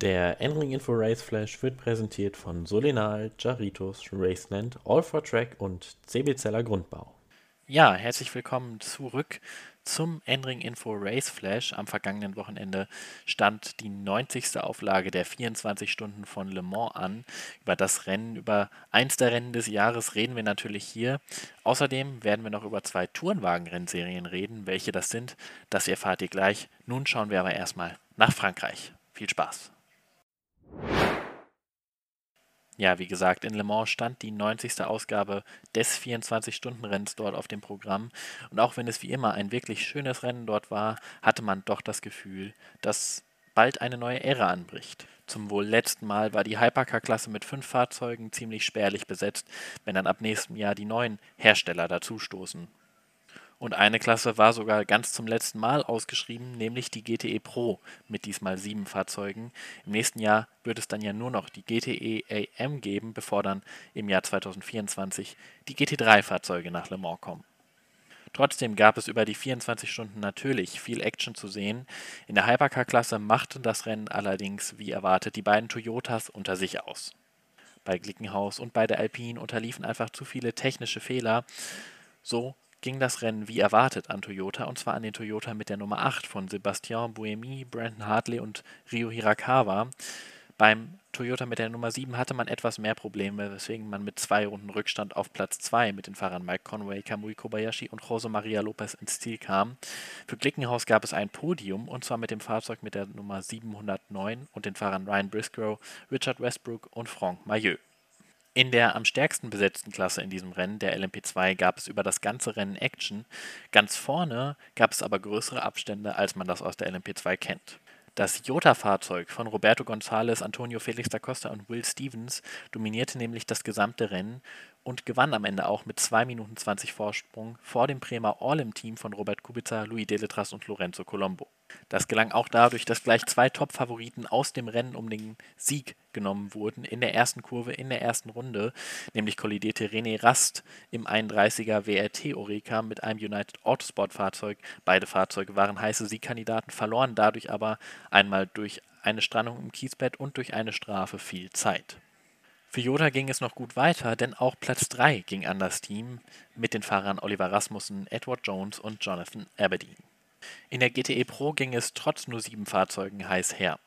Der N-Ring Info Race Flash wird präsentiert von Solenal, Jaritos, Raceland, All for Track und CB Zeller Grundbau. Ja, herzlich willkommen zurück zum N-Ring Info Race Flash. Am vergangenen Wochenende stand die 90. Auflage der 24 Stunden von Le Mans an. Über das Rennen, über eins der Rennen des Jahres reden wir natürlich hier. Außerdem werden wir noch über zwei Tourenwagen-Rennserien reden. Welche das sind, das erfahrt ihr gleich. Nun schauen wir aber erstmal nach Frankreich. Viel Spaß! Ja, wie gesagt, in Le Mans stand die 90. Ausgabe des 24-Stunden-Rennens dort auf dem Programm. Und auch wenn es wie immer ein wirklich schönes Rennen dort war, hatte man doch das Gefühl, dass bald eine neue Ära anbricht. Zum wohl letzten Mal war die Hypercar-Klasse mit fünf Fahrzeugen ziemlich spärlich besetzt, wenn dann ab nächstem Jahr die neuen Hersteller dazustoßen. Und eine Klasse war sogar ganz zum letzten Mal ausgeschrieben, nämlich die GTE Pro mit diesmal sieben Fahrzeugen. Im nächsten Jahr wird es dann ja nur noch die GTE AM geben, bevor dann im Jahr 2024 die GT3-Fahrzeuge nach Le Mans kommen. Trotzdem gab es über die 24 Stunden natürlich viel Action zu sehen. In der Hypercar-Klasse machten das Rennen allerdings, wie erwartet, die beiden Toyotas unter sich aus. Bei Glickenhaus und bei der Alpine unterliefen einfach zu viele technische Fehler. So ging das Rennen wie erwartet an Toyota, und zwar an den Toyota mit der Nummer 8 von Sebastian Buemi, Brandon Hartley und Ryo Hirakawa. Beim Toyota mit der Nummer 7 hatte man etwas mehr Probleme, weswegen man mit zwei Runden Rückstand auf Platz 2 mit den Fahrern Mike Conway, Kamui Kobayashi und Jose Maria Lopez ins Ziel kam. Für Glickenhaus gab es ein Podium, und zwar mit dem Fahrzeug mit der Nummer 709 und den Fahrern Ryan Briscoe, Richard Westbrook und Franck Maillot. In der am stärksten besetzten Klasse in diesem Rennen, der LMP2, gab es über das ganze Rennen Action. Ganz vorne gab es aber größere Abstände, als man das aus der LMP2 kennt. Das Jota-Fahrzeug von Roberto González, Antonio Felix da Costa und Will Stevens dominierte nämlich das gesamte Rennen und gewann am Ende auch mit 2 Minuten 20 Vorsprung vor dem Bremer All-Im-Team von Robert Kubica, Louis Deletras und Lorenzo Colombo. Das gelang auch dadurch, dass gleich zwei Top-Favoriten aus dem Rennen um den Sieg genommen wurden in der ersten Kurve, in der ersten Runde. Nämlich kollidierte René Rast im 31er WRT Oreca mit einem United Autosport-Fahrzeug. Beide Fahrzeuge waren heiße Siegkandidaten, verloren dadurch aber einmal durch eine Strandung im Kiesbett und durch eine Strafe viel Zeit. Für Jota ging es noch gut weiter, denn auch Platz 3 ging an das Team mit den Fahrern Oliver Rasmussen, Edward Jones und Jonathan Aberdeen. In der GTE Pro ging es trotz nur sieben Fahrzeugen heiß her.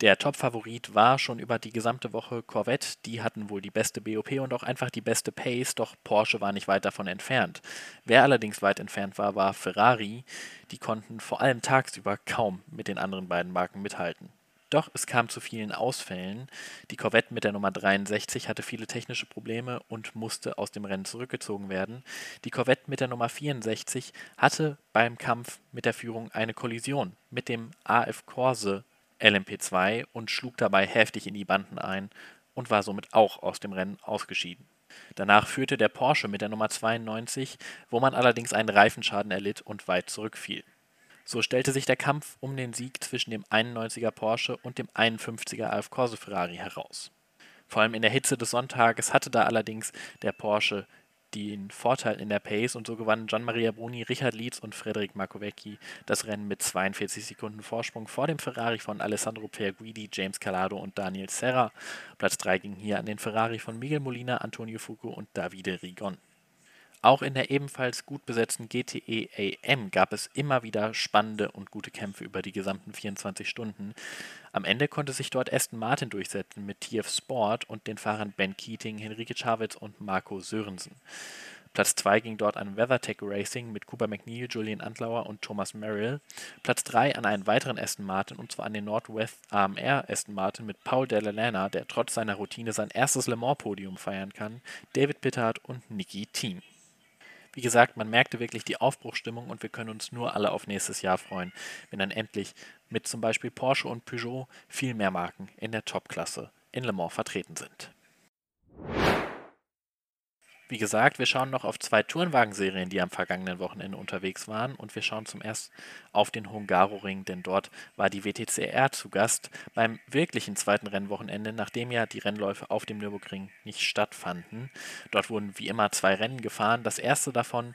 Der Top-Favorit war schon über die gesamte Woche Corvette. Die hatten wohl die beste BOP und auch einfach die beste Pace, doch Porsche war nicht weit davon entfernt. Wer allerdings weit entfernt war, war Ferrari. Die konnten vor allem tagsüber kaum mit den anderen beiden Marken mithalten. Doch es kam zu vielen Ausfällen. Die Corvette mit der Nummer 63 hatte viele technische Probleme und musste aus dem Rennen zurückgezogen werden. Die Corvette mit der Nummer 64 hatte beim Kampf mit der Führung eine Kollision mit dem AF Corse LMP2 und schlug dabei heftig in die Banden ein und war somit auch aus dem Rennen ausgeschieden. Danach führte der Porsche mit der Nummer 92, wo man allerdings einen Reifenschaden erlitt und weit zurückfiel. So stellte sich der Kampf um den Sieg zwischen dem 91er Porsche und dem 51er Alf Corse Ferrari heraus. Vor allem in der Hitze des Sonntages hatte da allerdings der Porsche den Vorteil in der Pace und so gewannen Gian Maria Bruni, Richard Lietz und Frederik Markovecki das Rennen mit 42 Sekunden Vorsprung vor dem Ferrari von Alessandro Perguidi, James Calado und Daniel Serra. Platz 3 ging hier an den Ferrari von Miguel Molina, Antonio Fuco und Davide Rigon. Auch in der ebenfalls gut besetzten GTE AM gab es immer wieder spannende und gute Kämpfe über die gesamten 24 Stunden. Am Ende konnte sich dort Aston Martin durchsetzen mit TF Sport und den Fahrern Ben Keating, Henrike Chavez und Marco Sörensen. Platz 2 ging dort an WeatherTech Racing mit Cooper McNeil, Julian Antlauer und Thomas Merrill. Platz 3 an einen weiteren Aston Martin und zwar an den Northwest AMR Aston Martin mit Paul Delalana, der trotz seiner Routine sein erstes Le Mans Podium feiern kann, David Pittard und Nicky Thiem. Wie gesagt, man merkte wirklich die Aufbruchstimmung und wir können uns nur alle auf nächstes Jahr freuen, wenn dann endlich mit zum Beispiel Porsche und Peugeot viel mehr Marken in der Topklasse in Le Mans vertreten sind. Wie gesagt, wir schauen noch auf zwei Tourenwagenserien, die am vergangenen Wochenende unterwegs waren. Und wir schauen zum ersten auf den Hungaroring, denn dort war die WTCR zu Gast beim wirklichen zweiten Rennwochenende, nachdem ja die Rennläufe auf dem Nürburgring nicht stattfanden. Dort wurden wie immer zwei Rennen gefahren. Das erste davon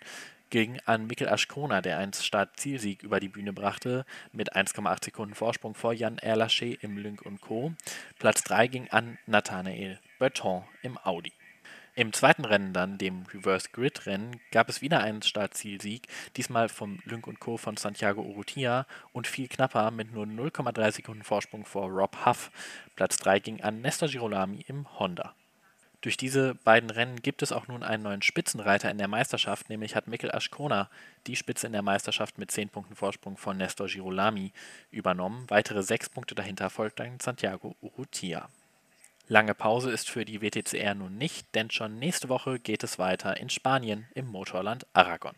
ging an Mikkel Aschkona, der einen Start-Zielsieg über die Bühne brachte, mit 1,8 Sekunden Vorsprung vor Jan Erlaché im Lynk Co. Platz 3 ging an Nathanael Berton im Audi. Im zweiten Rennen dann, dem Reverse Grid Rennen, gab es wieder einen Startzielsieg, diesmal vom Lynk Co. von Santiago Urrutia und viel knapper mit nur 0,3 Sekunden Vorsprung vor Rob Huff. Platz 3 ging an Nestor Girolami im Honda. Durch diese beiden Rennen gibt es auch nun einen neuen Spitzenreiter in der Meisterschaft, nämlich hat Mikkel Aschkona die Spitze in der Meisterschaft mit 10 Punkten Vorsprung von Nestor Girolami übernommen. Weitere sechs Punkte dahinter folgt dann Santiago Urrutia. Lange Pause ist für die WTCR nun nicht, denn schon nächste Woche geht es weiter in Spanien im Motorland Aragon.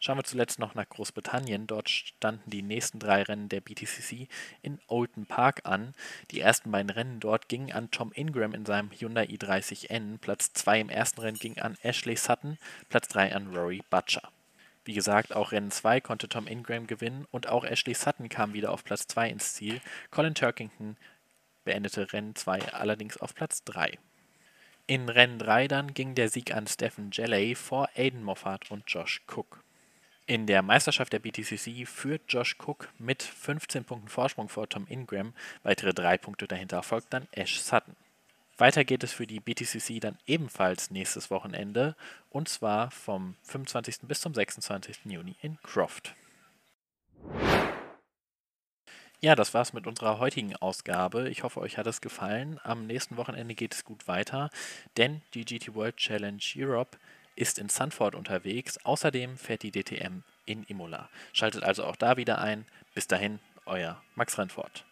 Schauen wir zuletzt noch nach Großbritannien. Dort standen die nächsten drei Rennen der BTCC in Oulton Park an. Die ersten beiden Rennen dort gingen an Tom Ingram in seinem Hyundai i30N. Platz 2 im ersten Rennen ging an Ashley Sutton, Platz 3 an Rory Butcher. Wie gesagt, auch Rennen 2 konnte Tom Ingram gewinnen und auch Ashley Sutton kam wieder auf Platz 2 ins Ziel. Colin Turkington beendete Rennen 2 allerdings auf Platz 3. In Rennen 3 dann ging der Sieg an Stephen Jelley vor Aiden Moffat und Josh Cook. In der Meisterschaft der BTCC führt Josh Cook mit 15 Punkten Vorsprung vor Tom Ingram. Weitere drei Punkte dahinter folgt dann Ash Sutton. Weiter geht es für die BTCC dann ebenfalls nächstes Wochenende und zwar vom 25. bis zum 26. Juni in Croft. Ja, das war's mit unserer heutigen Ausgabe. Ich hoffe, euch hat es gefallen. Am nächsten Wochenende geht es gut weiter, denn die GT World Challenge Europe ist in Sanford unterwegs. Außerdem fährt die DTM in Imola. Schaltet also auch da wieder ein. Bis dahin, euer Max Rennfort.